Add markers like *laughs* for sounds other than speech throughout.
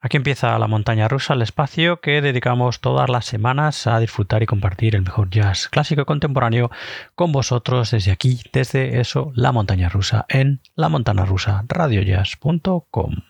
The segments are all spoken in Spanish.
Aquí empieza la montaña rusa, el espacio que dedicamos todas las semanas a disfrutar y compartir el mejor jazz clásico y contemporáneo con vosotros desde aquí, desde eso, la montaña rusa, en la montana rusa, radiojazz.com.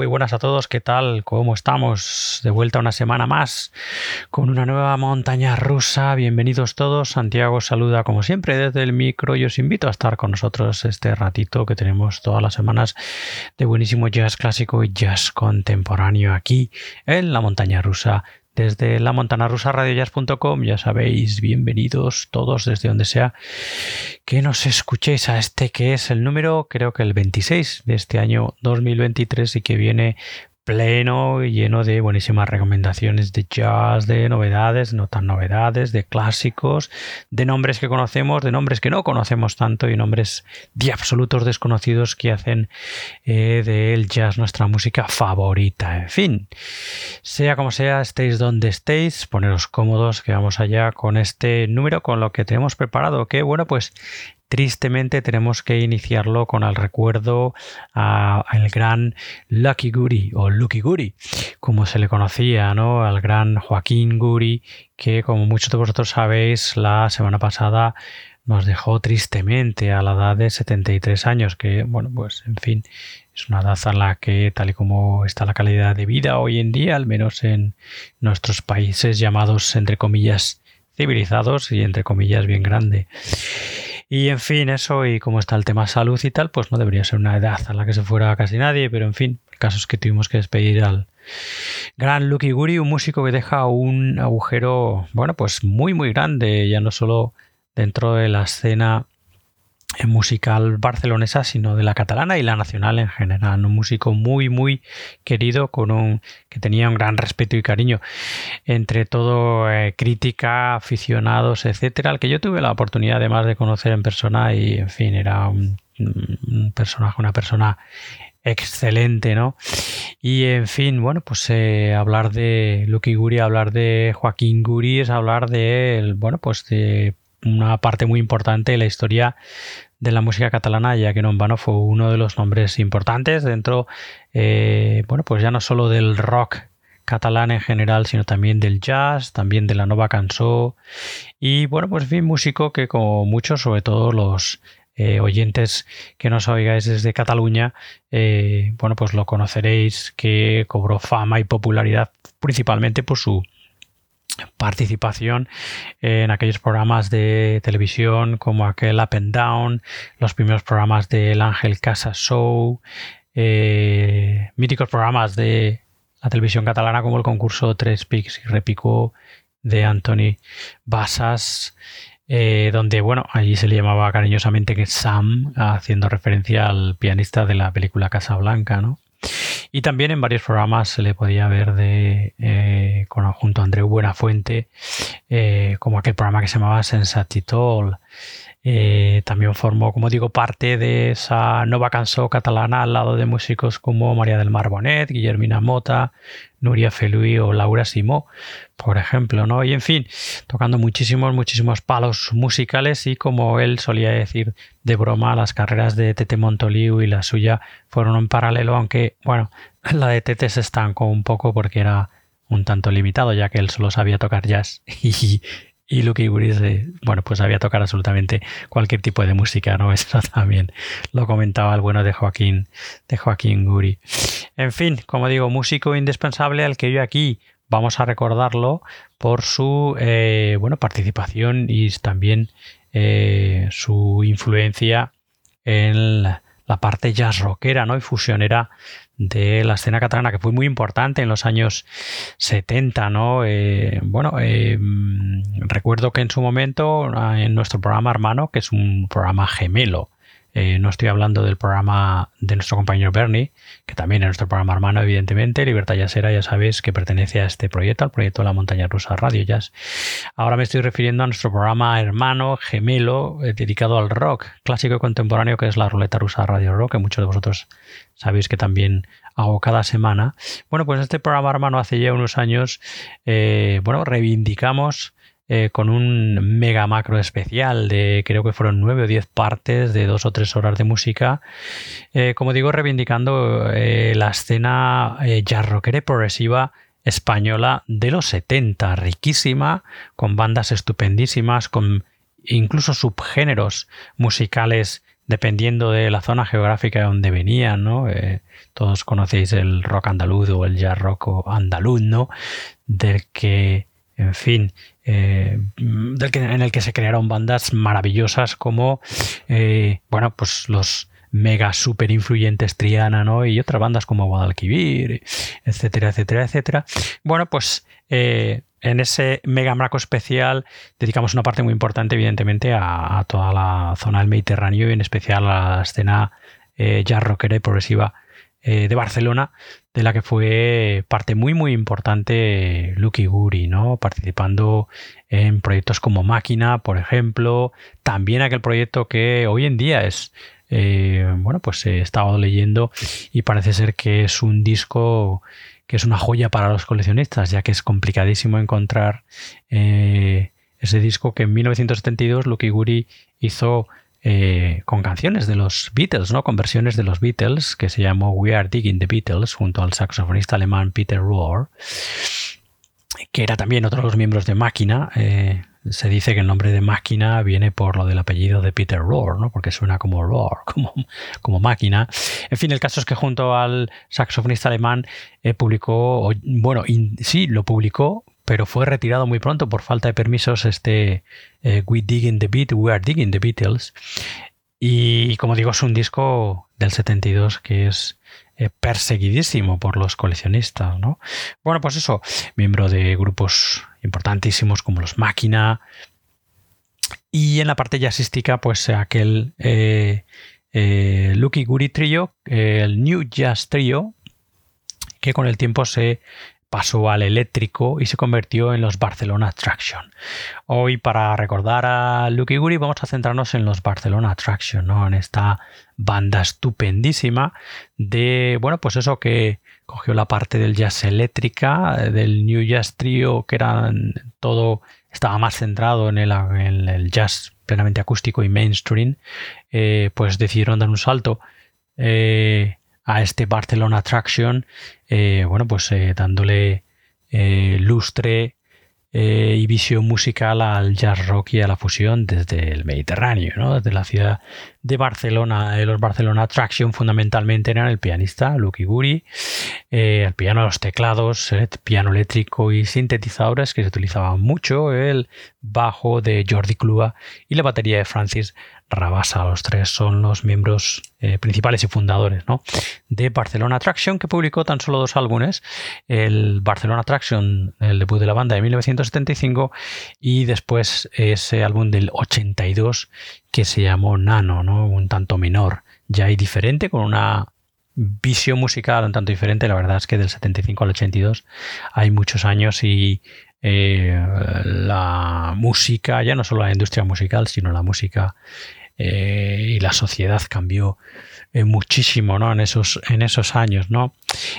muy buenas a todos, ¿qué tal? ¿Cómo estamos? De vuelta una semana más con una nueva montaña rusa. Bienvenidos todos. Santiago saluda como siempre desde el micro y os invito a estar con nosotros este ratito que tenemos todas las semanas de buenísimo jazz clásico y jazz contemporáneo aquí en la montaña rusa desde la montana rusa radiojazz.com, ya sabéis, bienvenidos todos desde donde sea que nos escuchéis a este que es el número, creo que el 26 de este año 2023 y que viene pleno y lleno de buenísimas recomendaciones de jazz, de novedades, no tan novedades, de clásicos, de nombres que conocemos, de nombres que no conocemos tanto y nombres de absolutos desconocidos que hacen eh, del jazz nuestra música favorita. En fin, sea como sea, estéis donde estéis, poneros cómodos que vamos allá con este número, con lo que tenemos preparado, que bueno, pues tristemente tenemos que iniciarlo con el recuerdo al gran Lucky Guri o Lucky Guri, como se le conocía, ¿no? Al gran Joaquín Guri, que como muchos de vosotros sabéis, la semana pasada nos dejó tristemente a la edad de 73 años, que bueno, pues en fin, es una edad a la que tal y como está la calidad de vida hoy en día, al menos en nuestros países llamados entre comillas civilizados y entre comillas bien grande. Y en fin, eso y como está el tema salud y tal, pues no debería ser una edad a la que se fuera casi nadie, pero en fin, el caso es que tuvimos que despedir al gran Lucky Guri, un músico que deja un agujero, bueno, pues muy muy grande, ya no solo dentro de la escena musical barcelonesa, sino de la catalana y la nacional en general. Un músico muy, muy querido, con un que tenía un gran respeto y cariño entre todo eh, crítica, aficionados, etcétera, al que yo tuve la oportunidad además de conocer en persona y, en fin, era un, personaje, una persona excelente, ¿no? Y en fin, bueno, pues eh, hablar de Lucky Guri, hablar de Joaquín Guri es hablar de, bueno, pues de una parte muy importante de la historia de la música catalana, ya que no fue uno de los nombres importantes dentro, eh, bueno, pues ya no solo del rock catalán en general, sino también del jazz, también de la nueva canción y bueno, pues en fin, músico que como muchos, sobre todo los eh, oyentes que nos oigáis desde Cataluña, eh, bueno, pues lo conoceréis, que cobró fama y popularidad principalmente por su participación en aquellos programas de televisión como aquel Up and Down, los primeros programas del Ángel Casa Show, eh, míticos programas de la televisión catalana como el concurso Tres Pics y Repicó de Anthony Basas, eh, donde, bueno, allí se le llamaba cariñosamente Sam, haciendo referencia al pianista de la película Casa Blanca, ¿no? Y también en varios programas se le podía ver de, eh, con, junto a Andreu Buenafuente, eh, como aquel programa que se llamaba Sensatitol. Eh, también formó, como digo, parte de esa nueva canción catalana al lado de músicos como María del Mar Bonet, Guillermina Mota, Nuria Felui o Laura Simó, por ejemplo, ¿no? Y en fin, tocando muchísimos, muchísimos palos musicales y como él solía decir de broma, las carreras de Tete Montoliu y la suya fueron en paralelo, aunque, bueno, *laughs* la de Tete se estancó un poco porque era un tanto limitado, ya que él solo sabía tocar jazz *laughs* y, y Lucky Guri, bueno, pues sabía tocar absolutamente cualquier tipo de música, ¿no? *laughs* Eso también lo comentaba el bueno de Joaquín, de Joaquín Guri. En fin, como digo, músico indispensable al que yo aquí vamos a recordarlo por su eh, bueno, participación y también eh, su influencia en la, parte jazz rockera ¿no? y fusionera de la escena catalana, que fue muy importante en los años 70, ¿no? Eh, bueno, eh, recuerdo que en su momento, en nuestro programa hermano, que es un programa gemelo eh, no estoy hablando del programa de nuestro compañero Bernie, que también es nuestro programa hermano, evidentemente. Libertad Yasera, ya sabéis que pertenece a este proyecto, al proyecto de la Montaña Rusa Radio Jazz. Ahora me estoy refiriendo a nuestro programa hermano, gemelo, eh, dedicado al rock clásico y contemporáneo, que es la Ruleta Rusa Radio Rock, que muchos de vosotros sabéis que también hago cada semana. Bueno, pues este programa hermano hace ya unos años, eh, bueno, reivindicamos eh, con un mega macro especial de creo que fueron nueve o diez partes de dos o tres horas de música. Eh, como digo, reivindicando eh, la escena jazz rockera progresiva española de los 70, riquísima, con bandas estupendísimas, con incluso subgéneros musicales dependiendo de la zona geográfica donde venían, ¿no? Todos conocéis el rock andaluz o el jazz rock andaluz, ¿no? Del que, en fin, eh, del que, en el que se crearon bandas maravillosas como, eh, bueno, pues los mega super influyentes Triana, ¿no? Y otras bandas como Guadalquivir, etcétera, etcétera, etcétera. Bueno, pues en ese mega marco especial dedicamos una parte muy importante, evidentemente, a, toda la zona del Mediterráneo y en especial a la escena eh, jazz rockera y progresiva eh, de Barcelona, de la que fue parte muy muy importante Lucky Guri, ¿no? Participando en proyectos como Máquina, por ejemplo, también aquel proyecto que hoy en día es eh, bueno, pues he estado leyendo y parece ser que es un disco que es una joya para los coleccionistas, ya que es complicadísimo encontrar eh, ese disco que en 1972 Lucky Guri hizo eh, con canciones de los Beatles, ¿no? con versiones de los Beatles, que se llamó We Are Digging the Beatles, junto al saxofonista alemán Peter Rohr, que era también otro de los miembros de Máquina. Eh, se dice que el nombre de máquina viene por lo del apellido de Peter Rohr, ¿no? porque suena como Rohr, *laughs* como, como máquina. En fin, el caso es que junto al saxofonista alemán eh, publicó, bueno, sí, lo publicó, pero fue retirado muy pronto por falta de permisos este eh, We Digging the Beat, We Are Digging the Beatles. Y como digo, es un disco del 72 que es eh, perseguidísimo por los coleccionistas, ¿no? Bueno, pues eso, miembro de grupos importantísimos como los Máquina. Y en la parte jazzística, pues aquel eh, eh, Lucky Guri Trio, el New Jazz Trio, que con el tiempo se pasó al eléctrico y se convirtió en los Barcelona Attraction. Hoy para recordar a Lucky Guri vamos a centrarnos en los Barcelona Attraction, ¿no? en esta banda estupendísima de, bueno, pues eso que cogió la parte del jazz eléctrica, del New Jazz Trio, que era todo, estaba más centrado en el, jazz plenamente acústico y mainstream, eh, pues decidieron dar un salto. Eh, a este Barcelona Attraction, eh, bueno, pues eh, dándole eh, lustre y visión musical al jazz rock y a la fusión desde el Mediterráneo, ¿no? desde la ciudad de Barcelona. Los Barcelona Attraction fundamentalmente eran el pianista Lucky Guri, el piano, los teclados, el piano eléctrico y sintetizadores que se utilizaban mucho, el bajo de Jordi Clua y la batería de Francis Rabasa. Los tres son los miembros eh, principales y fundadores de Barcelona Attraction, que publicó tan solo dos álbumes. El Barcelona Attraction, el debut de la banda de 1975, y después ese álbum del 82 que se llamó Nano, ¿no? un tanto menor, ya y diferente, con una visión musical un tanto diferente. La verdad es que del 75 al 82 hay muchos años y eh, la música, ya no solo la industria musical, sino la música eh, y la sociedad cambió eh, muchísimo ¿no? en, esos, en esos años. ¿no?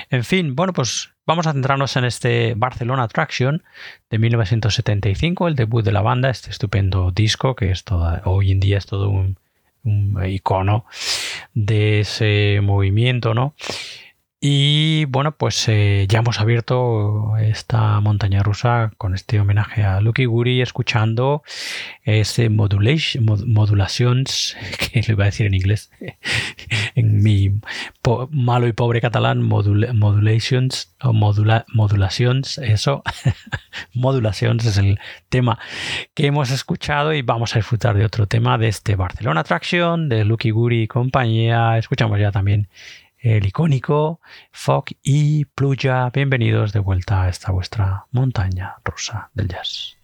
En fin, bueno, pues vamos a centrarnos en este Barcelona Attraction de 1975, el debut de la banda, este estupendo disco que es hoy en día es todo un, un icono de ese movimiento, ¿no? Y bueno, pues eh, ya hemos abierto esta montaña rusa con este homenaje a Lucky Guri, escuchando ese modulation, modulations, *laughs* que le voy a decir en inglés, *laughs* en mi malo y pobre catalán, modulations o modulations, eso, *laughs* modulations es el tema que hemos escuchado y vamos a disfrutar de otro tema de este Barcelona Attraction, de Lucky Guri y compañía. Escuchamos ya también el icónico Fog y Pluja. Bienvenidos de vuelta a esta vuestra montaña rusa del jazz.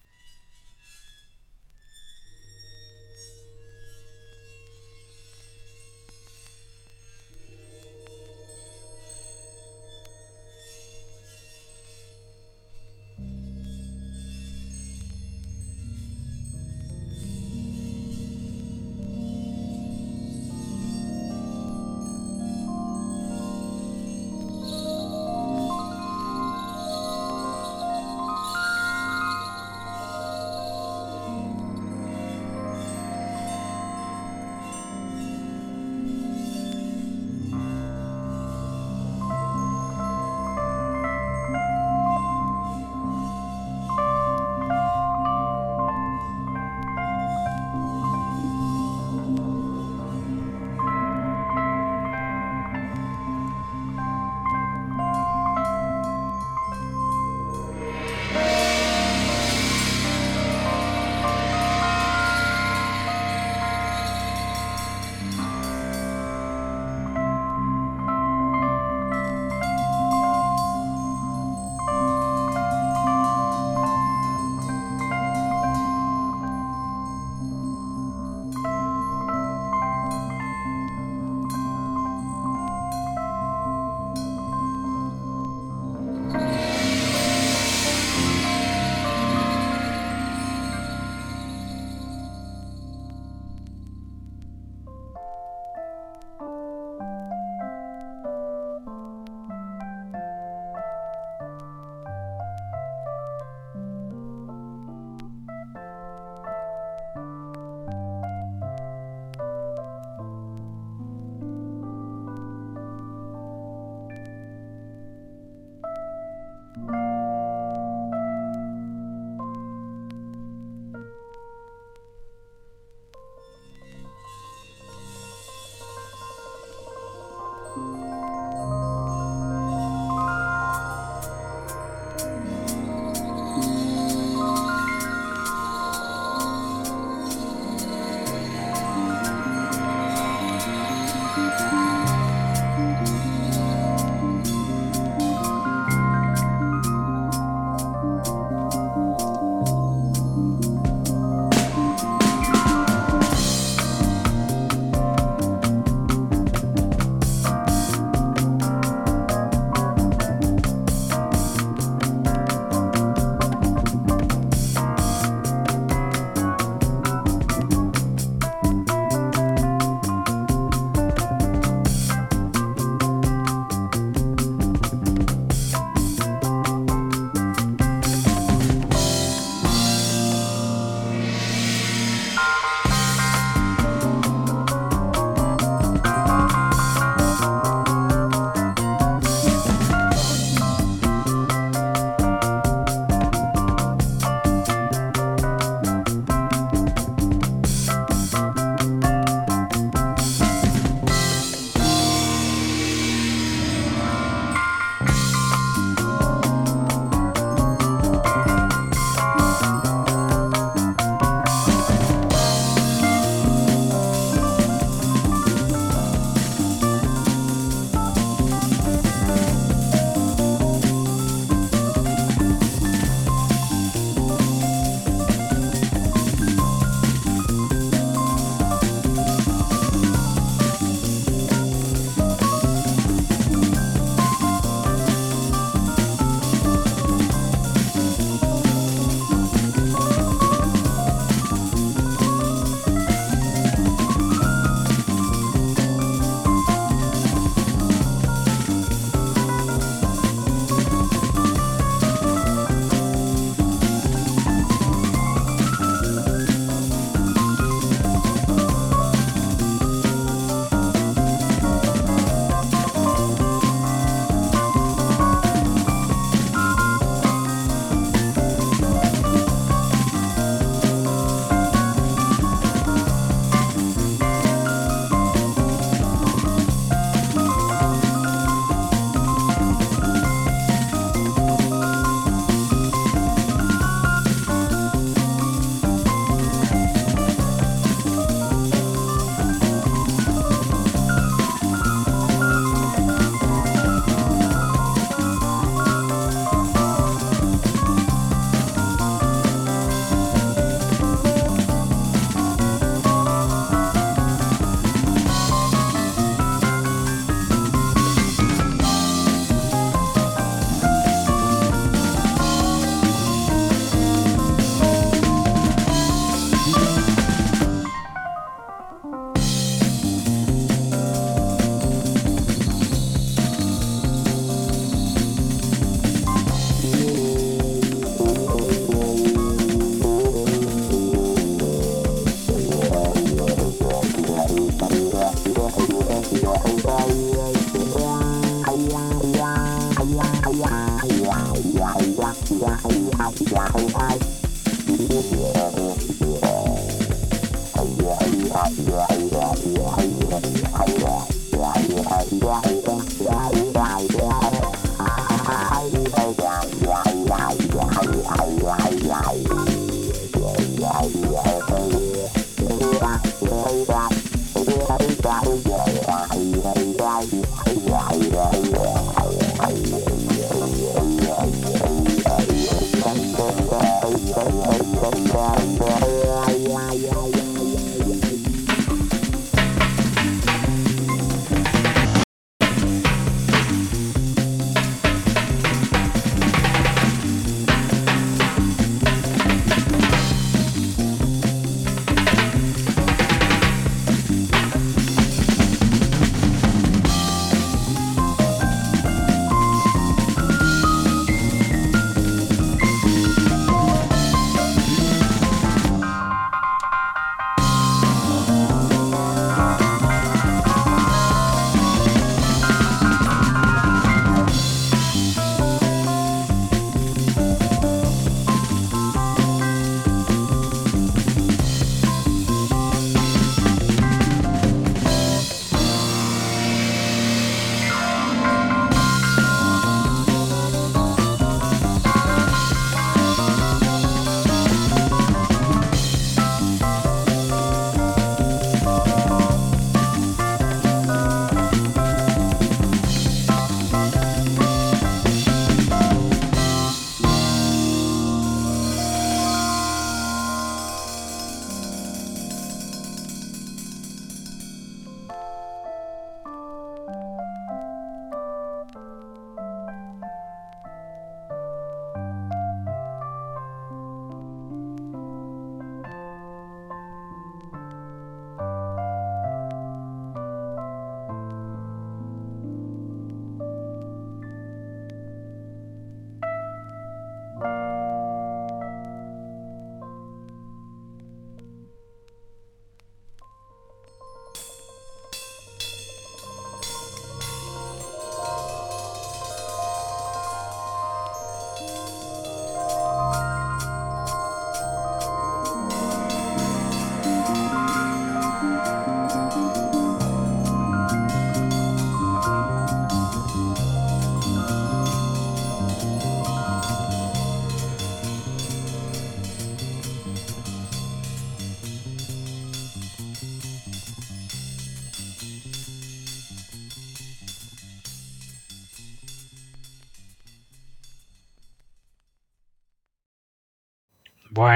Yeah.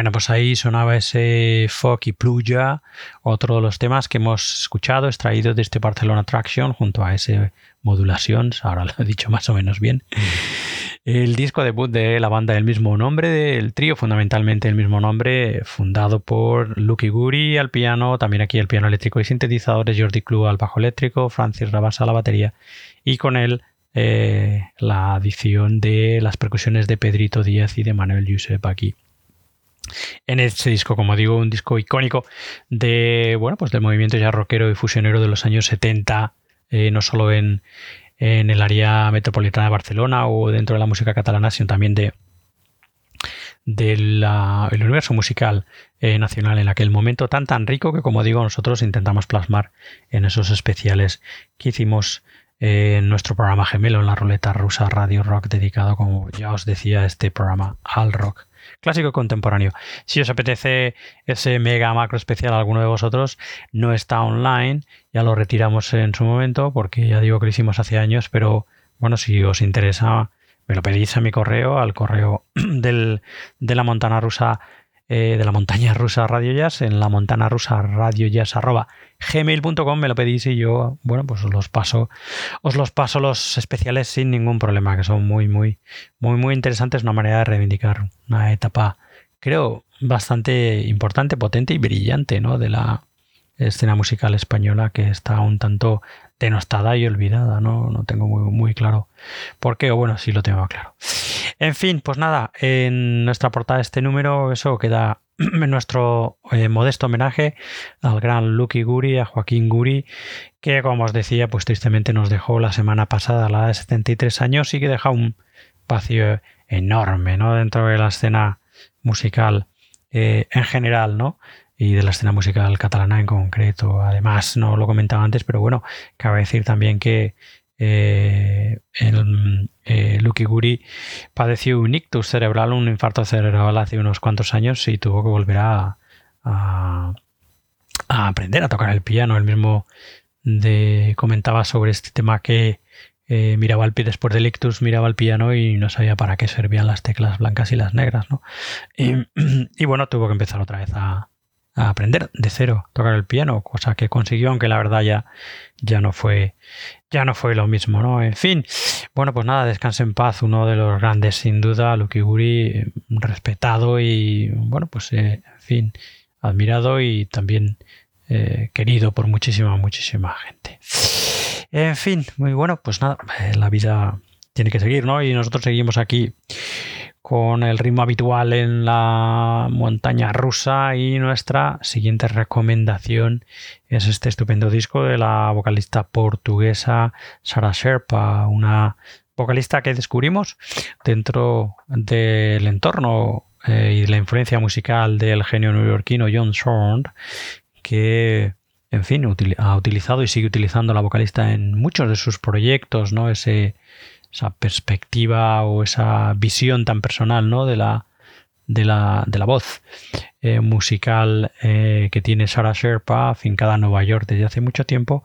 Bueno, pues ahí sonaba ese Fog y Pluja, otro de los temas que hemos escuchado, extraído de este Barcelona Traction junto a ese Modulations, ahora lo he dicho más o menos bien. El disco debut de la banda del mismo nombre, del trío fundamentalmente el mismo nombre, fundado por Lucky Guri al piano, también aquí el piano eléctrico y sintetizadores, Jordi Clu al bajo eléctrico, Francis Rabasa a la batería y con él eh, la adición de las percusiones de Pedrito Díaz y de Manuel Yusef aquí en este disco, como digo, un disco icónico de, bueno, pues del movimiento ya rockero y fusionero de los años 70, eh, no solo en, el área metropolitana de Barcelona o dentro de la música catalana, sino también de del universo musical eh, nacional en aquel momento tan tan rico que como digo nosotros intentamos plasmar en esos especiales que hicimos en nuestro programa gemelo en la ruleta rusa Radio Rock dedicado como ya os decía este programa al rock clásico contemporáneo. Si os apetece ese mega macro especial a alguno de vosotros, no está online, ya lo retiramos en su momento porque ya digo que lo hicimos hace años, pero bueno, si os interesa, me lo pedís a mi correo, al correo *clears throat* del, de la montana rusa eh, de la montaña rusa Radio Jazz en la montana rusa Radio Jazz arroba gmail.com me lo pedís y yo, bueno, pues os los paso, os los paso los especiales sin ningún problema, que son muy, muy, muy, muy interesantes, una manera de reivindicar una etapa, creo, bastante importante, potente y brillante, ¿no? De la escena musical española que está un tanto denostada y olvidada, ¿no? No tengo muy, muy claro por qué, o bueno, sí lo tengo claro. En fin, pues nada, en nuestra portada de este número, eso queda *clears throat* nuestro eh, modesto homenaje al gran Lucky Guri, a Joaquín Guri, que como os decía, pues tristemente nos dejó la semana pasada a la edad de 73 años y que deja un vacío enorme, ¿no? Dentro de la escena musical eh, en general, ¿no? y de la escena musical catalana en concreto. Además, no lo comentaba antes, pero bueno, cabe decir también que eh, el, eh, Lucky Guri padeció un ictus cerebral, un infarto cerebral hace unos cuantos años y tuvo que volver a, aprender a tocar el piano. Él mismo comentaba sobre este tema que eh, miraba al después del ictus, miraba el piano y no sabía para qué servían las teclas blancas y las negras. ¿no? Y, *clears throat* bueno, tuvo que empezar otra vez a, aprender de cero a tocar el piano, cosa que consiguió, aunque la verdad ya, ya no fue ya no fue lo mismo, ¿no? En fin, bueno, pues nada, descanse en paz, uno de los grandes sin duda, Lucky Guri, respetado y bueno, pues eh, en fin, admirado y también eh, querido por muchísima, muchísima gente. En fin, muy bueno, pues nada, eh, la vida tiene que seguir, ¿no? Y nosotros seguimos aquí con el ritmo habitual en la montaña rusa y nuestra siguiente recomendación es este estupendo disco de la vocalista portuguesa Sara Sherpa, una vocalista que descubrimos dentro del entorno eh, y la influencia musical del genio neoyorquino John Zorn, que en fin, ha utilizado y sigue utilizando la vocalista en muchos de sus proyectos, ¿no? Ese, esa perspectiva o esa visión tan personal, ¿no? De la, de la, de la voz. Eh, musical eh, que tiene Sarah Sherpa, afincada en Nueva York desde hace mucho tiempo,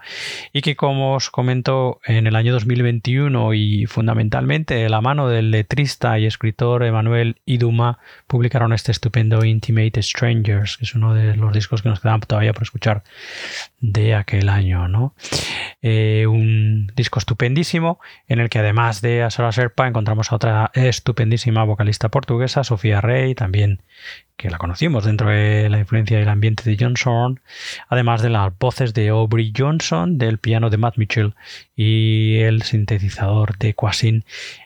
y que como os comento en el año 2021 y fundamentalmente de la mano del letrista y escritor Emanuel Iduma publicaron este estupendo Intimate Strangers, que es uno de los discos que nos quedan todavía por escuchar de aquel año, ¿no? Eh, un disco estupendísimo en el que además de a Sarah Sherpa encontramos a otra estupendísima vocalista portuguesa, Sofía Rey, también que la conocimos dentro de la influencia del ambiente de John Zorn, además de las voces de Aubrey Johnson, del piano de Matt Mitchell y el sintetizador de Quasin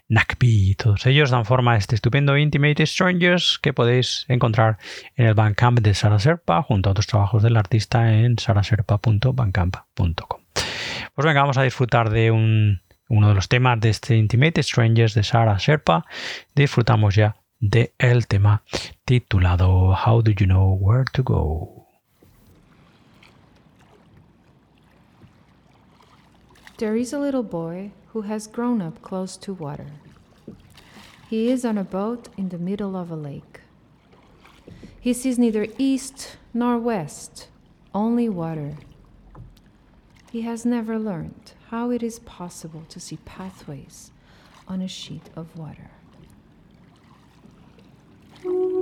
Nakbi. Todos ellos dan forma a este estupendo Intimate Strangers que podéis encontrar en el Bandcamp de Sara Serpa junto a otros trabajos del artista en saraserpa.bandcamp.com. Pues venga, vamos a disfrutar de un, uno de los temas de este Intimate Strangers de Sara Sherpa. Disfrutamos ya de el tema titulado How Do You Know Where to Go? There is a little boy who has grown up close to water. He is on a boat in the middle of a lake. He sees neither east nor west, only water. He has never learned how it is possible to see pathways on a sheet of water. Thank you.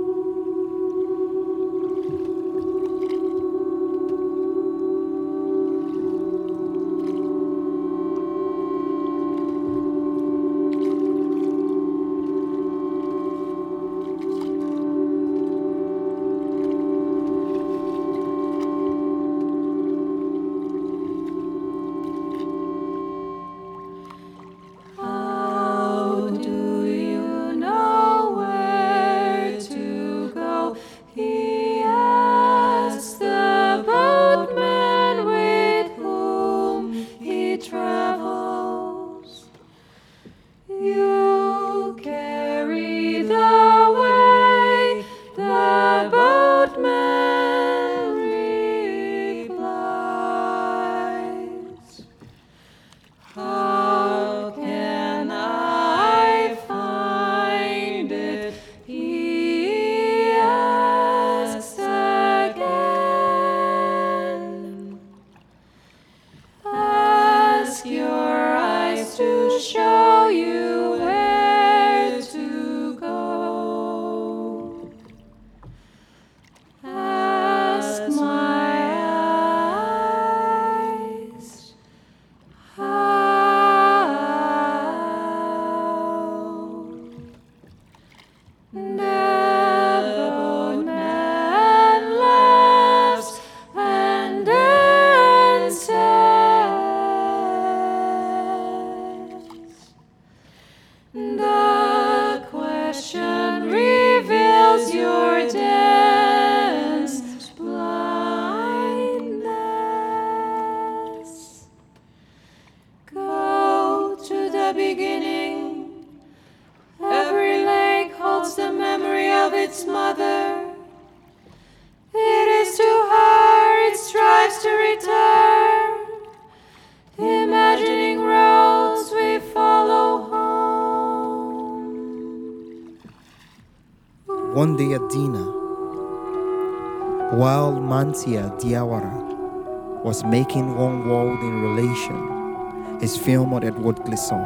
Mantia Diawara was making One World in Relation, his film on Edward Glisson,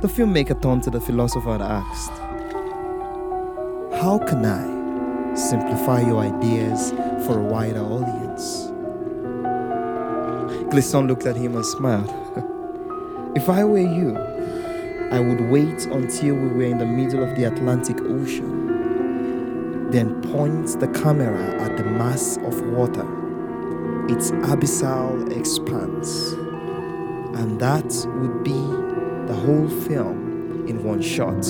the filmmaker turned to the philosopher and asked, How can I simplify your ideas for a wider audience? Glisson looked at him and smiled. *laughs* if I were you, I would wait until we were in the middle of the Atlantic Ocean then points the camera at the mass of water, its abyssal expanse, and that would be the whole film in one shot.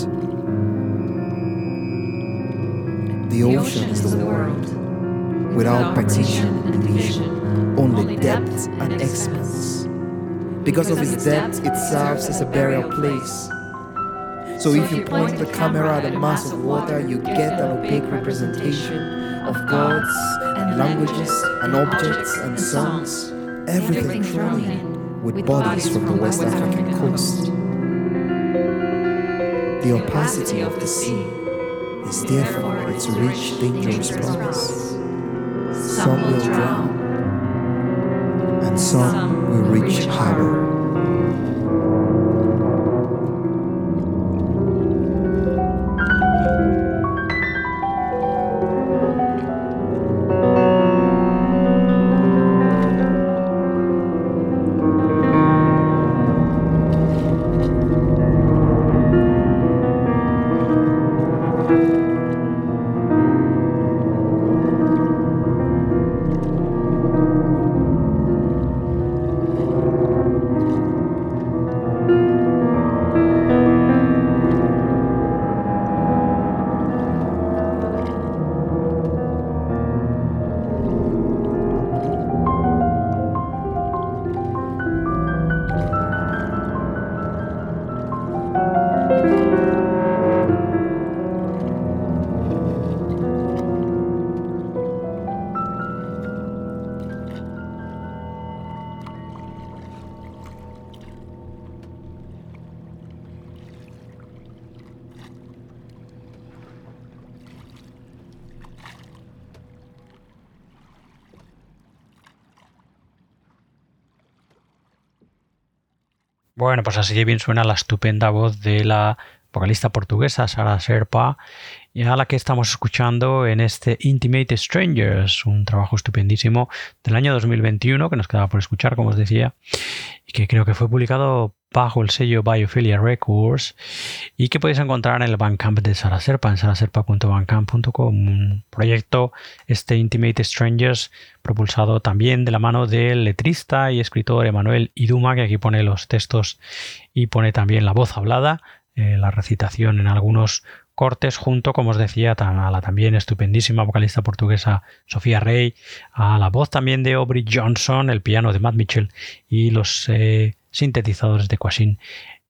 The ocean is the world, without partition and division, only depth and expanse. Because of its depth, it serves as a burial place so if you point the camera at a mass of water, you get an opaque representation of gods and languages and objects and songs, everything thrown in with bodies from the West African coast. The opacity of the sea is therefore its rich, dangerous promise. Some will drown, and some will reach harbor. Bueno, pues así bien suena la estupenda voz de la vocalista portuguesa Sara Serpa, y a la que estamos escuchando en este Intimate Strangers, un trabajo estupendísimo del año 2021 que nos quedaba por escuchar, como os decía, y que creo que fue publicado bajo el sello Biophilia Records y que podéis encontrar en el Bandcamp de Sara Serpa, en saraserpa.bandcamp.com, un proyecto, este Intimate Strangers, propulsado también de la mano del letrista y escritor Emanuel Iduma, que aquí pone los textos y pone también la voz hablada, eh, la recitación en algunos cortes junto, como os decía, a la también estupendísima vocalista portuguesa Sofía Rey, a la voz también de Aubrey Johnson, el piano de Matt Mitchell y los eh, sintetizadores de Quasin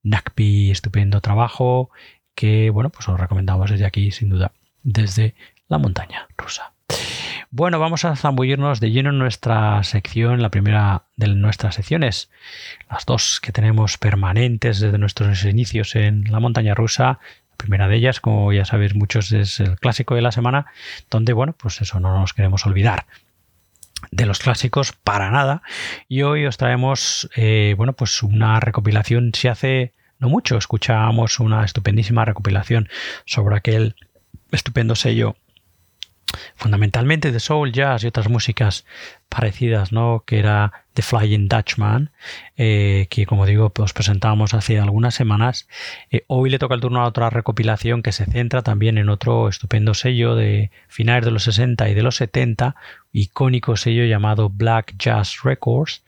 Nakpi, estupendo trabajo que, bueno, pues os recomendamos desde aquí, sin duda, desde la montaña rusa. Bueno, vamos a zambullirnos de lleno en nuestra sección, la primera de nuestras secciones, las dos que tenemos permanentes desde nuestros inicios en la montaña rusa. La primera de ellas, como ya sabéis muchos, es el clásico de la semana, donde, bueno, pues eso no nos queremos olvidar de los clásicos para nada. Y hoy os traemos, eh, bueno, pues una recopilación, si hace no mucho, escuchábamos una estupendísima recopilación sobre aquel estupendo sello fundamentalmente de soul, jazz y otras músicas parecidas, ¿no? Que era The Flying Dutchman, eh, que como digo, os presentábamos hace algunas semanas. Eh, hoy le toca el turno a otra recopilación que se centra también en otro estupendo sello de finales de los 60 y de los 70, icónico sello llamado Black Jazz Records,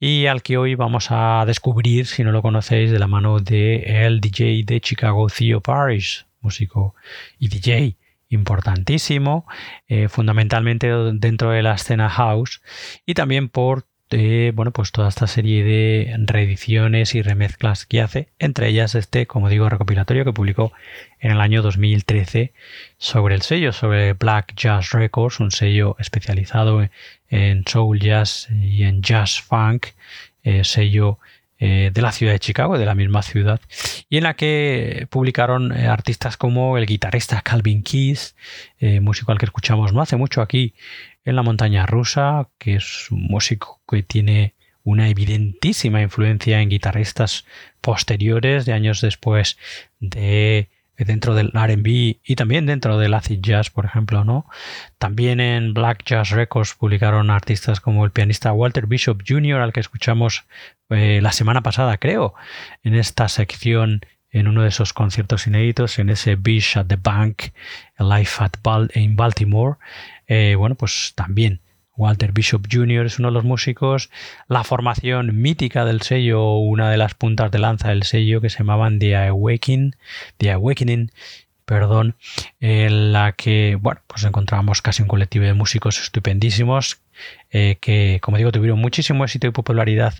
y al que hoy vamos a descubrir, si no lo conocéis, de la mano de el DJ de Chicago, Theo Parrish, músico y DJ importantísimo, eh, fundamentalmente dentro de la escena house y también por eh, bueno, pues toda esta serie de reediciones y remezclas que hace, entre ellas este, como digo, recopilatorio que publicó en el año 2013 sobre el sello, sobre Black Jazz Records, un sello especializado en soul jazz y en jazz funk, eh, sello eh, de la ciudad de Chicago, de la misma ciudad, y en la que publicaron eh, artistas como el guitarrista Calvin Keys, músico al que escuchamos no hace mucho aquí en la montaña rusa, que es un músico que tiene una evidentísima influencia en guitarristas posteriores de años después de dentro del RB y también dentro del acid jazz, por ejemplo, ¿no? También en Black Jazz Records publicaron artistas como el pianista Walter Bishop Jr., al que escuchamos eh, la semana pasada, creo, en esta sección, en uno de esos conciertos inéditos, en ese Bish at the Bank, Life at in Baltimore. Eh, bueno, pues también Walter Bishop Jr. es uno de los músicos, la formación mítica del sello, una de las puntas de lanza del sello que se llamaban The Awakening, The Awakening perdón, en la que, bueno, pues encontramos casi un colectivo de músicos estupendísimos eh, que, como digo, tuvieron muchísimo éxito y popularidad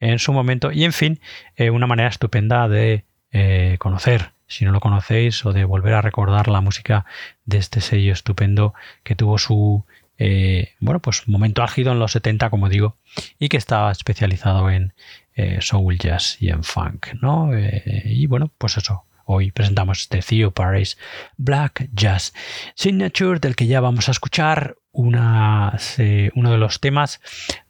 en su momento y, en fin, eh, una manera estupenda de conocer, si no lo conocéis, o de volver a recordar la música de este sello estupendo que tuvo su eh, bueno, pues momento álgido en los 70, como digo, y que estaba especializado en eh, soul jazz y en funk, ¿no? Eh, y bueno, pues eso. Hoy presentamos este Theo Paris Black Jazz Signature, del que ya vamos a escuchar una, uno de los temas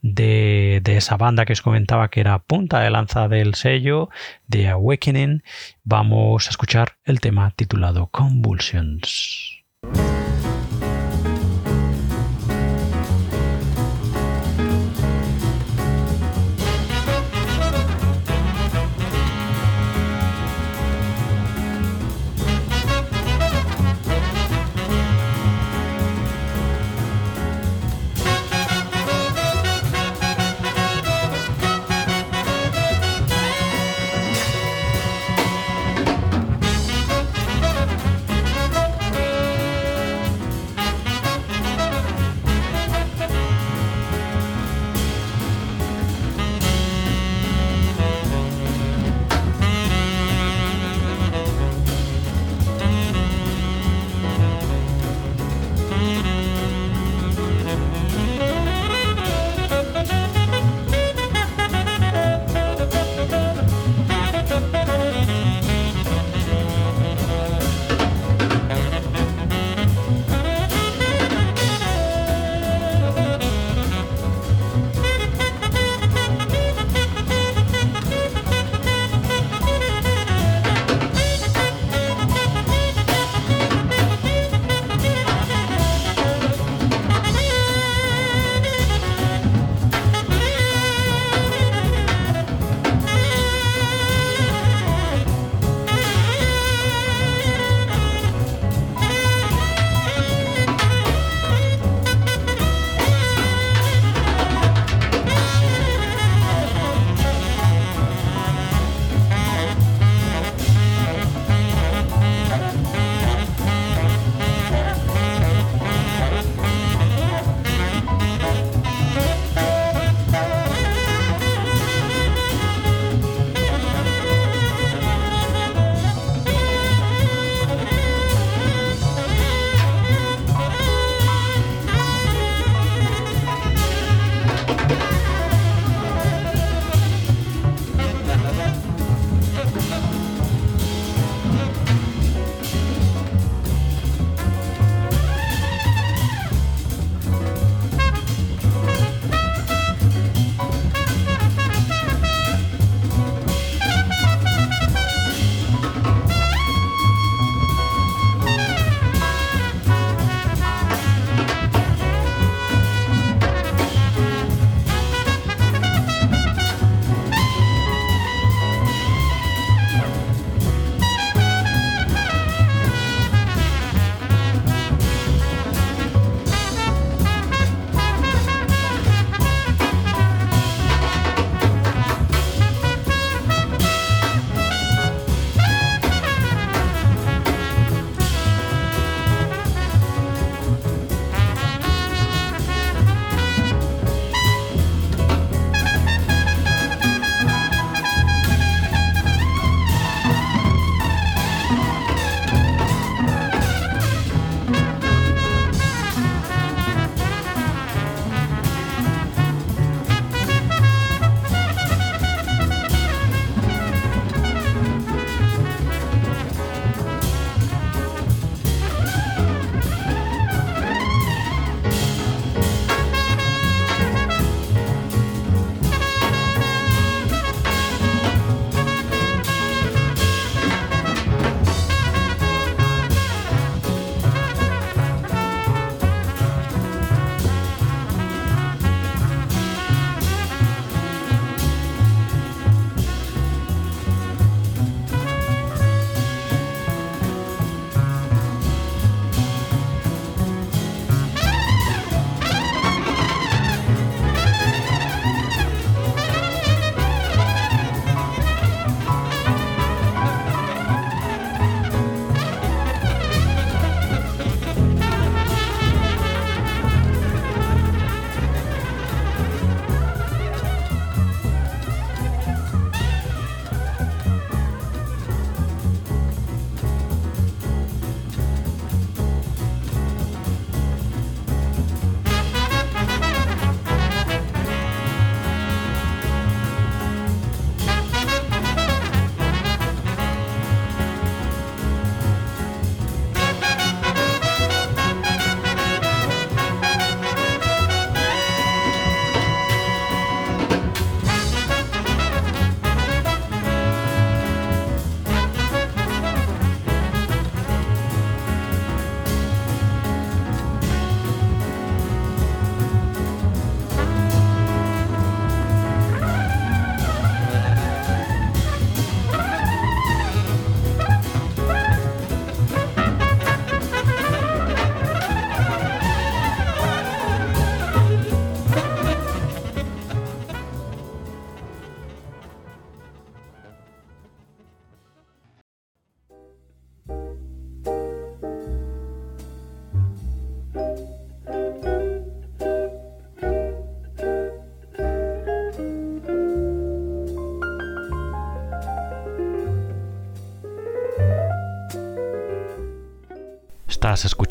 de, de, esa banda que os comentaba que era punta de lanza del sello de Awakening. Vamos a escuchar el tema titulado Convulsions.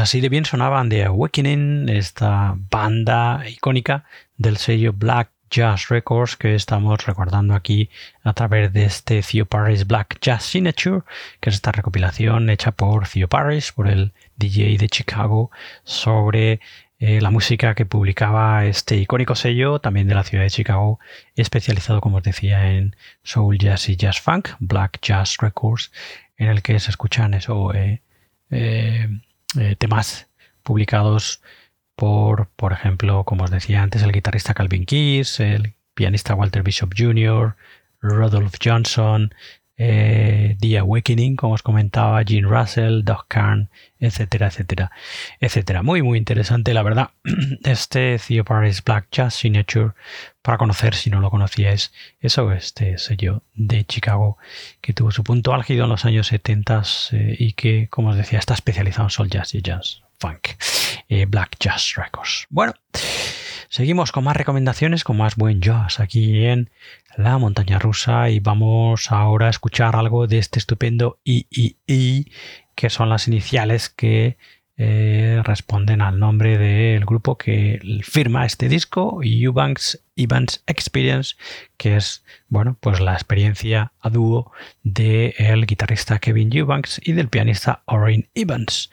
Así de bien sonaban The Awakening, esta banda icónica del sello Black Jazz Records que estamos recordando aquí a través de este Theo Paris Black Jazz Signature, que es esta recopilación hecha por Theo Paris, por el DJ de Chicago, sobre eh, la música que publicaba este icónico sello, también de la ciudad de Chicago, especializado, como os decía, en soul jazz y jazz funk, Black Jazz Records, en el que se escuchan eso. Eh, eh, eh, temas publicados por, por ejemplo, como os decía antes, el guitarrista Calvin Keys, el pianista Walter Bishop Jr., Rodolph Johnson, eh, The Awakening, como os comentaba, Gene Russell, Doug Carn, etcétera, etcétera, etcétera. Muy, muy interesante, la verdad, *clears throat* este Theo Paris Black Jazz Signature, para conocer, si no lo conocíais, eso, este sello de Chicago, que tuvo su punto álgido en los años 70 eh, y que, como os decía, está especializado en soul jazz y jazz funk, eh, Black Jazz Records. Bueno, seguimos con más recomendaciones, con más buen jazz aquí en la montaña rusa y vamos ahora a escuchar algo de este estupendo III, que son las iniciales que eh, responden al nombre del grupo que firma este disco, Eubanks Evans Experience, que es bueno, pues la experiencia a dúo del guitarrista Kevin Eubanks y del pianista Orin Evans,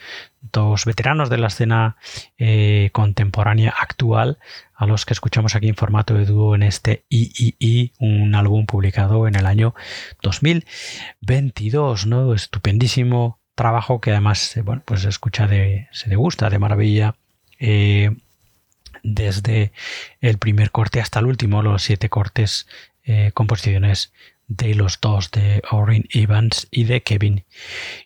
veteranos de la escena eh, contemporánea actual, a los que escuchamos aquí en formato de dúo en este III, un álbum publicado en el año 2022, ¿no? Estupendísimo trabajo que además eh, bueno, pues se escucha de, se degusta de maravilla. Eh, desde el primer corte hasta el último, los siete cortes, composiciones de los dos, de Orin Evans y de Kevin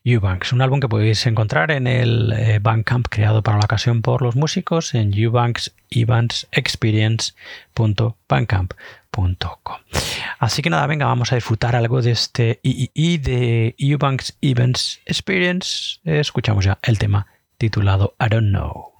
Eubanks. Un álbum que podéis encontrar en el eh, Bandcamp creado para la ocasión por los músicos en eubanksevansexperience.bandcamp.com. Así que nada, venga, vamos a disfrutar algo de este III de Eubanks Evans Experience. Escuchamos ya el tema titulado I Don't Know.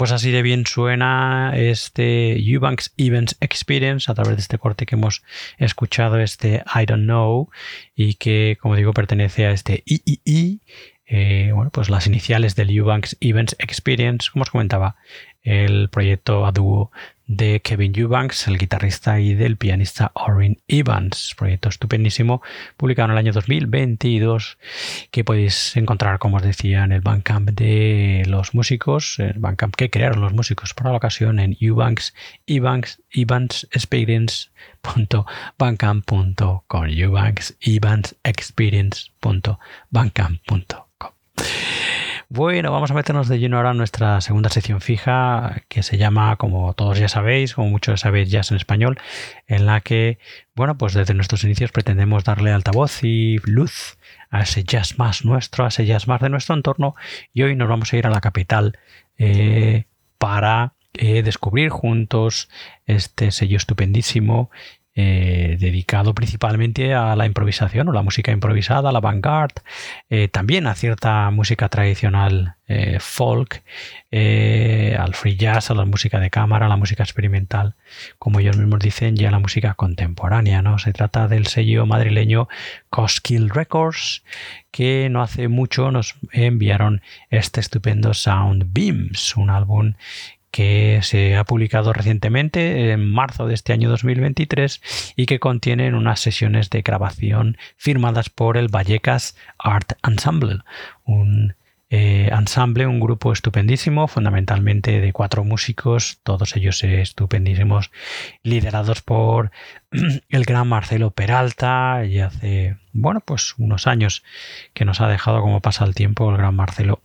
Pues así de bien suena este Eubanks Events Experience a través de este corte que hemos escuchado, este I Don't Know, y que, como digo, pertenece a este III. Eh, bueno, pues las iniciales del Eubanks Events Experience, como os comentaba, el proyecto a dúo de Kevin Eubanks, el guitarrista y del pianista Orin Evans. Proyecto estupendísimo, publicado en el año 2022, que podéis encontrar, como os decía, en el Bandcamp de los músicos, el Bandcamp que crearon los músicos para la ocasión en Eubanks, Evans, Evans Experience.bandcamp.com Eubanks Evans Experience.bandcamp.com bueno, vamos a meternos de lleno ahora en nuestra segunda sección fija, que se llama, como todos ya sabéis, como muchos sabéis, Jazz en Español, en la que, bueno, pues desde nuestros inicios pretendemos darle altavoz y luz a ese jazz más nuestro, a ese jazz más de nuestro entorno, y hoy nos vamos a ir a la capital eh, para eh, descubrir juntos este sello estupendísimo eh, dedicado principalmente a la improvisación o la música improvisada, la vanguard, eh, también a cierta música tradicional eh, folk, al free jazz, a la música de cámara, a la música experimental, como ellos mismos dicen, y a la música contemporánea. ¿no? Se trata del sello madrileño Coskill Records, que no hace mucho nos enviaron este estupendo Sound Beams, un álbum que se ha publicado recientemente en marzo de este año 2023 y que contiene unas sesiones de grabación firmadas por el Vallecas Art Ensemble, un eh, ensamble, un grupo estupendísimo, fundamentalmente de cuatro músicos, todos ellos estupendísimos, liderados por *clears throat* el gran Marcelo Peralta, y hace, bueno, pues unos años que nos ha dejado como pasa el tiempo el gran Marcelo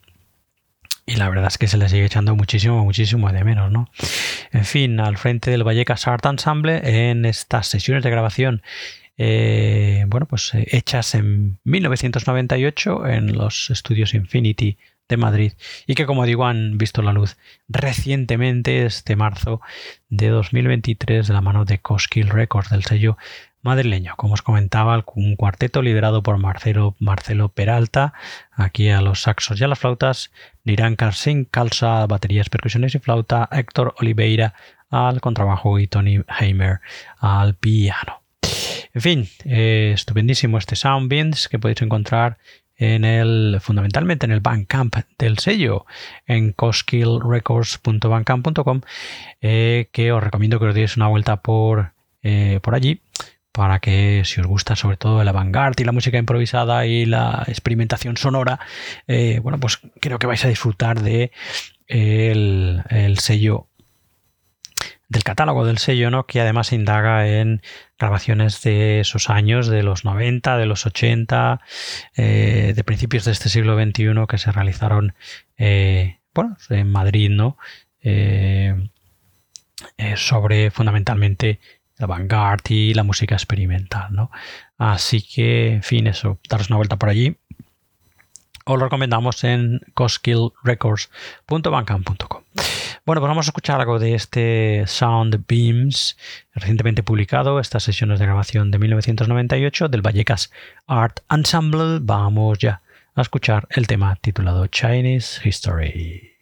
y la verdad es que se le sigue echando muchísimo, muchísimo de menos, ¿no? En fin, al frente del Vallecas Art Ensemble, en estas sesiones de grabación, eh, bueno, pues eh, hechas en 1998 en los estudios Infinity de Madrid y que como digo han visto la luz recientemente este marzo de 2023 de la mano de Coskill Records del sello madrileño. Como os comentaba, un cuarteto liderado por Marcelo, Marcelo Peralta, aquí a los saxos y a las flautas, Niran Karsin Calza, baterías, percusiones y flauta, Héctor Oliveira al contrabajo y Tony Heimer al piano. En fin, eh, estupendísimo este Soundbeans que podéis encontrar en el fundamentalmente en el Bandcamp del sello en coskillrecords.bandcamp.com eh, que os recomiendo que os deis una vuelta por, eh, por allí para que si os gusta sobre todo el avant y la música improvisada y la experimentación sonora, eh, bueno, pues creo que vais a disfrutar de el, sello del catálogo del sello, ¿no? que además indaga en grabaciones de esos años, de los 90, de los 80, eh, de principios de este siglo XXI que se realizaron eh, bueno, en Madrid, ¿no? sobre fundamentalmente la vanguard y la música experimental, ¿no? Así que, en fin, eso, daros una vuelta por allí. Os lo recomendamos en coskillrecords.bandcamp.com. Bueno, pues vamos a escuchar algo de este Sound Beams, recientemente publicado, estas sesiones de grabación de 1998 del Vallecas Art Ensemble. Vamos ya a escuchar el tema titulado Chinese History.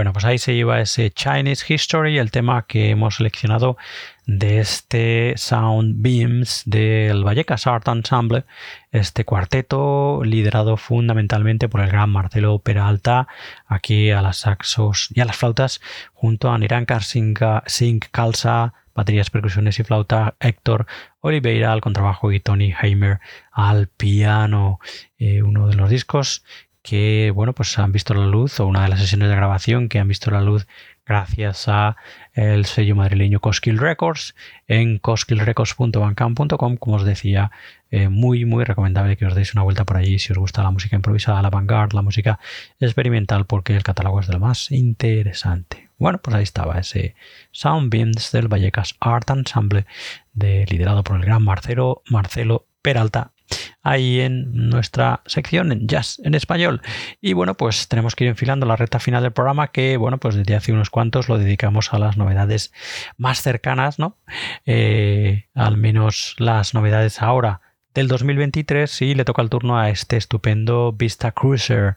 Bueno, pues ahí se lleva ese Chinese History, el tema que hemos seleccionado de este Sound Beams del Vallecas Art Ensemble, este cuarteto liderado fundamentalmente por el gran Marcelo Peralta, aquí a las saxos y a las flautas, junto a Nirankar Singh Kalsa, baterías, percusiones y flauta, Héctor Oliveira al contrabajo y Tony Heimer al piano. Eh, uno de los discos que bueno pues han visto la luz o una de las sesiones de grabación que han visto la luz gracias a el sello madrileño Coskill Records en coskillrecords.bandcamp.com como os decía eh, muy muy recomendable que os deis una vuelta por allí si os gusta la música improvisada la vanguard la música experimental porque el catálogo es de lo más interesante. Bueno pues ahí estaba ese Soundbeams del Vallecas Art Ensemble de, liderado por el gran Marcelo Marcelo Peralta ahí en nuestra sección en jazz en español. Y bueno, pues tenemos que ir enfilando la recta final del programa que, bueno, pues desde hace unos cuantos lo dedicamos a las novedades más cercanas, ¿no? Eh, al menos las novedades ahora del 2023 y le toca el turno a este estupendo Vista Cruiser,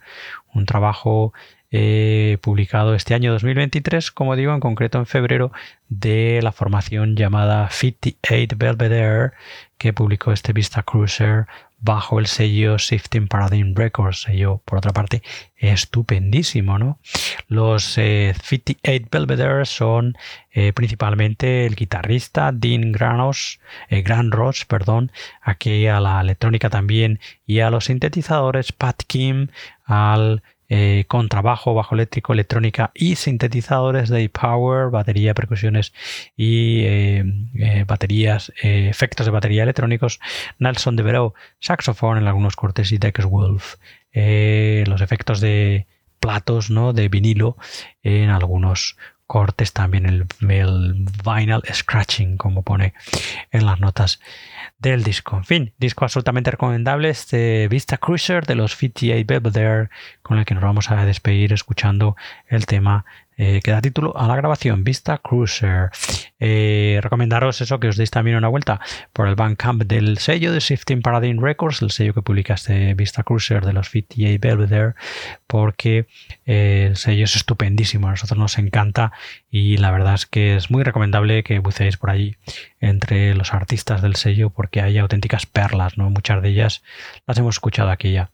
un trabajo eh, publicado este año 2023, como digo, en concreto en febrero, de la formación llamada 58 Belvedere, que publicó este Vista Cruiser bajo el sello Shifting Paradigm Records, sello por otra parte estupendísimo, ¿no? Los 58 eh, Belvedere son eh, principalmente el guitarrista Dean Granos, Gran Ross, perdón, aquí a la electrónica también y a los sintetizadores Pat Kim, al eh, con trabajo, bajo eléctrico, electrónica y sintetizadores de power, batería, percusiones y eh, eh, baterías, efectos de batería electrónicos, Nelson de Veró, saxofón en algunos cortes y Dex Wolf, los efectos de platos ¿no? de vinilo en algunos cortes también el, vinyl scratching como pone en las notas del disco. En fin, disco absolutamente recomendable, este Vista Cruiser de los 58 Belvedere, con el que nos vamos a despedir escuchando el tema eh, que da título a la grabación, Vista Cruiser. Eh, recomendaros eso, que os deis también una vuelta por el Bandcamp del sello de Shifting Paradigm Records, el sello que publica este Vista Cruiser de los 58 Belvedere, porque eh, el sello es estupendísimo, a nosotros nos encanta y la verdad es que es muy recomendable que buceéis por allí entre los artistas del sello porque hay auténticas perlas, ¿no? Muchas de ellas las hemos escuchado aquí ya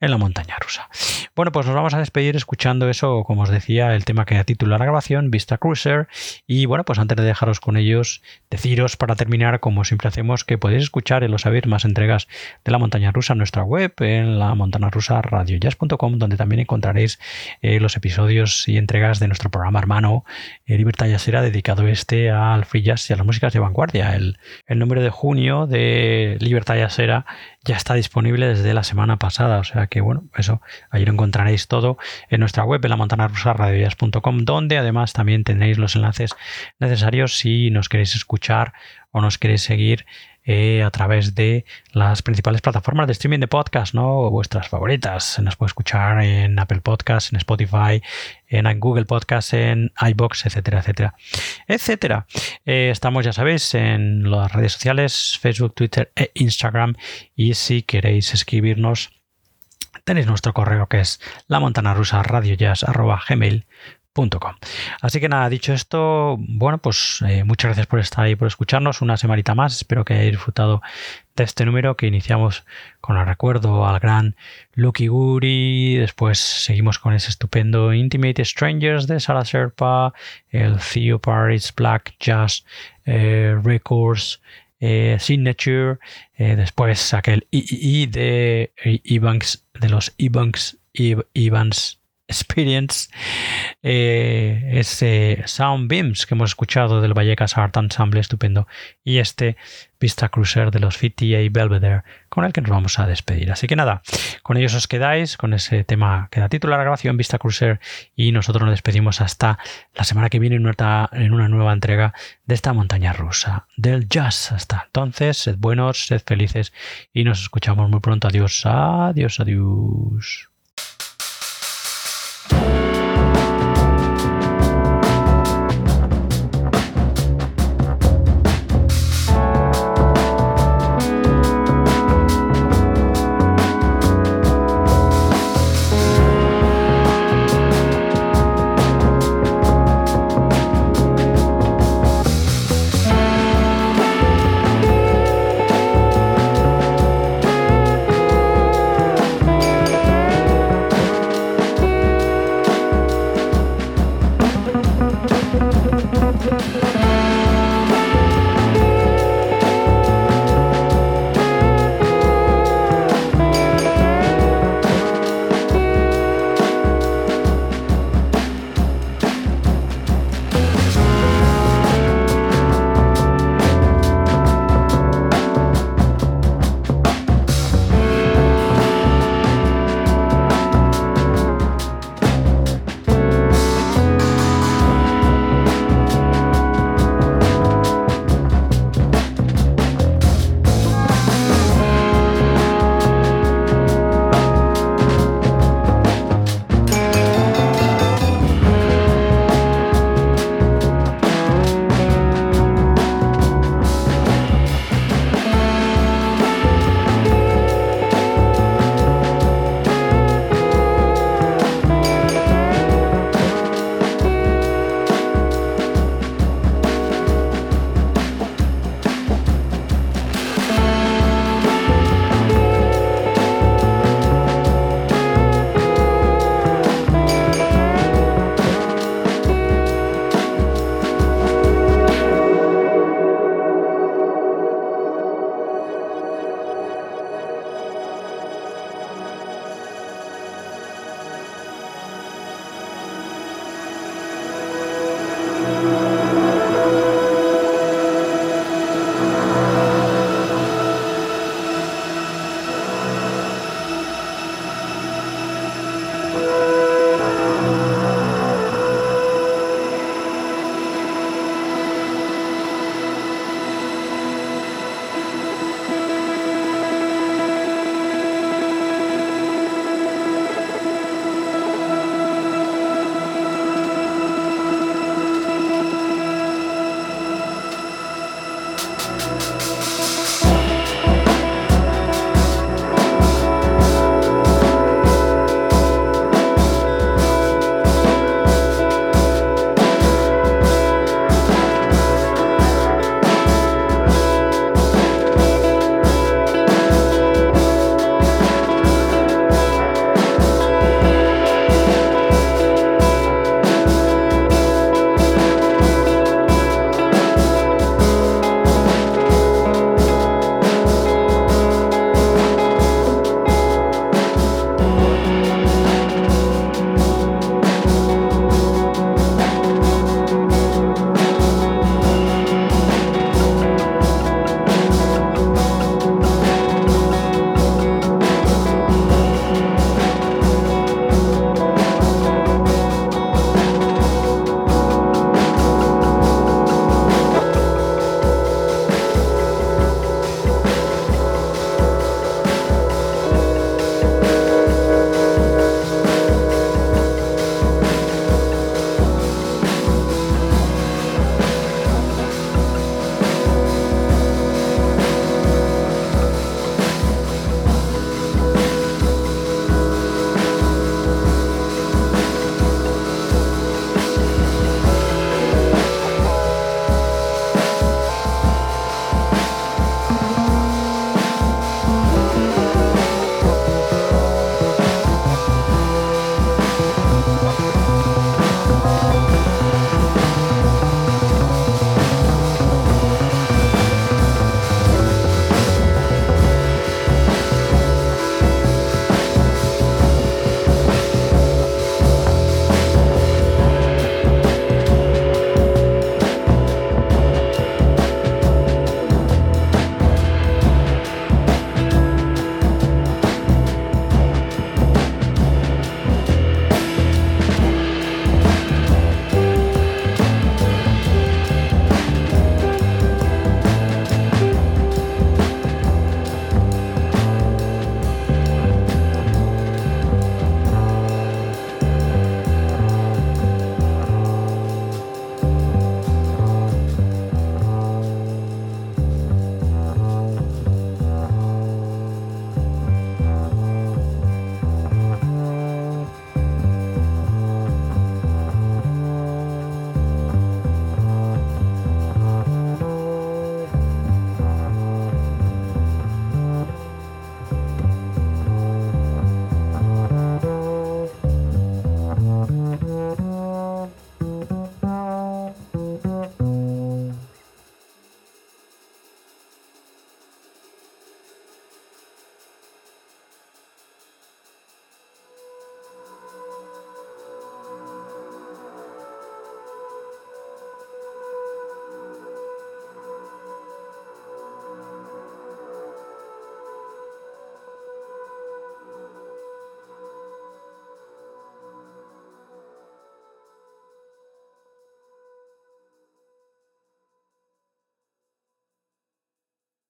en la montaña rusa. Bueno, pues nos vamos a despedir escuchando eso, como os decía, el tema que da título a la grabación, Vista Cruiser. Y bueno, pues antes de dejaros con ellos, deciros para terminar, como siempre hacemos, que podéis escuchar y lo saber más entregas de la montaña rusa en nuestra web, en la montana rusa radiojazz.com, donde también encontraréis eh, los episodios y entregas de nuestro programa hermano eh, Libertad Jazzera, dedicado este al free jazz y a las músicas de vanguardia. El, el número de junio de Libertad Jazzera ya está disponible desde la semana pasada. O sea que, bueno, eso, ahí lo encontraréis todo en nuestra web, en la montana rusa donde además también tendréis los enlaces necesarios si nos queréis escuchar o nos queréis seguir eh, a través de las principales plataformas de streaming de podcast, ¿no? Vuestras favoritas. Nos puede escuchar en Apple Podcasts, en Spotify, en Google Podcasts, en iBox, etcétera, etcétera, etcétera. Eh, estamos, ya sabéis, en las redes sociales, Facebook, Twitter e Instagram. Y si queréis escribirnos, tenéis nuestro correo que es la montana rusa Así que nada, dicho esto, bueno, pues eh, muchas gracias por estar ahí, por escucharnos una semanita más. Espero que hayáis disfrutado de este número que iniciamos con el recuerdo al gran Lucky Guri. Después seguimos con ese estupendo Intimate Strangers de Sarah Serpa, el Theo Paris Black Jazz eh, Records. Eh, Signature, después aquel III de Evans, de los Evans, Evans Experience, eh, ese Sound Beams que hemos escuchado del Vallecas Art Ensemble estupendo y este Vista Cruiser de los 58 Belvedere con el que nos vamos a despedir. Así que nada, con ellos os quedáis con ese tema que da título a la grabación Vista Cruiser y nosotros nos despedimos hasta la semana que viene en una, en una nueva entrega de esta montaña rusa del jazz. Hasta entonces, sed buenos, sed felices y nos escuchamos muy pronto. Adiós, adiós, adiós. Thank you.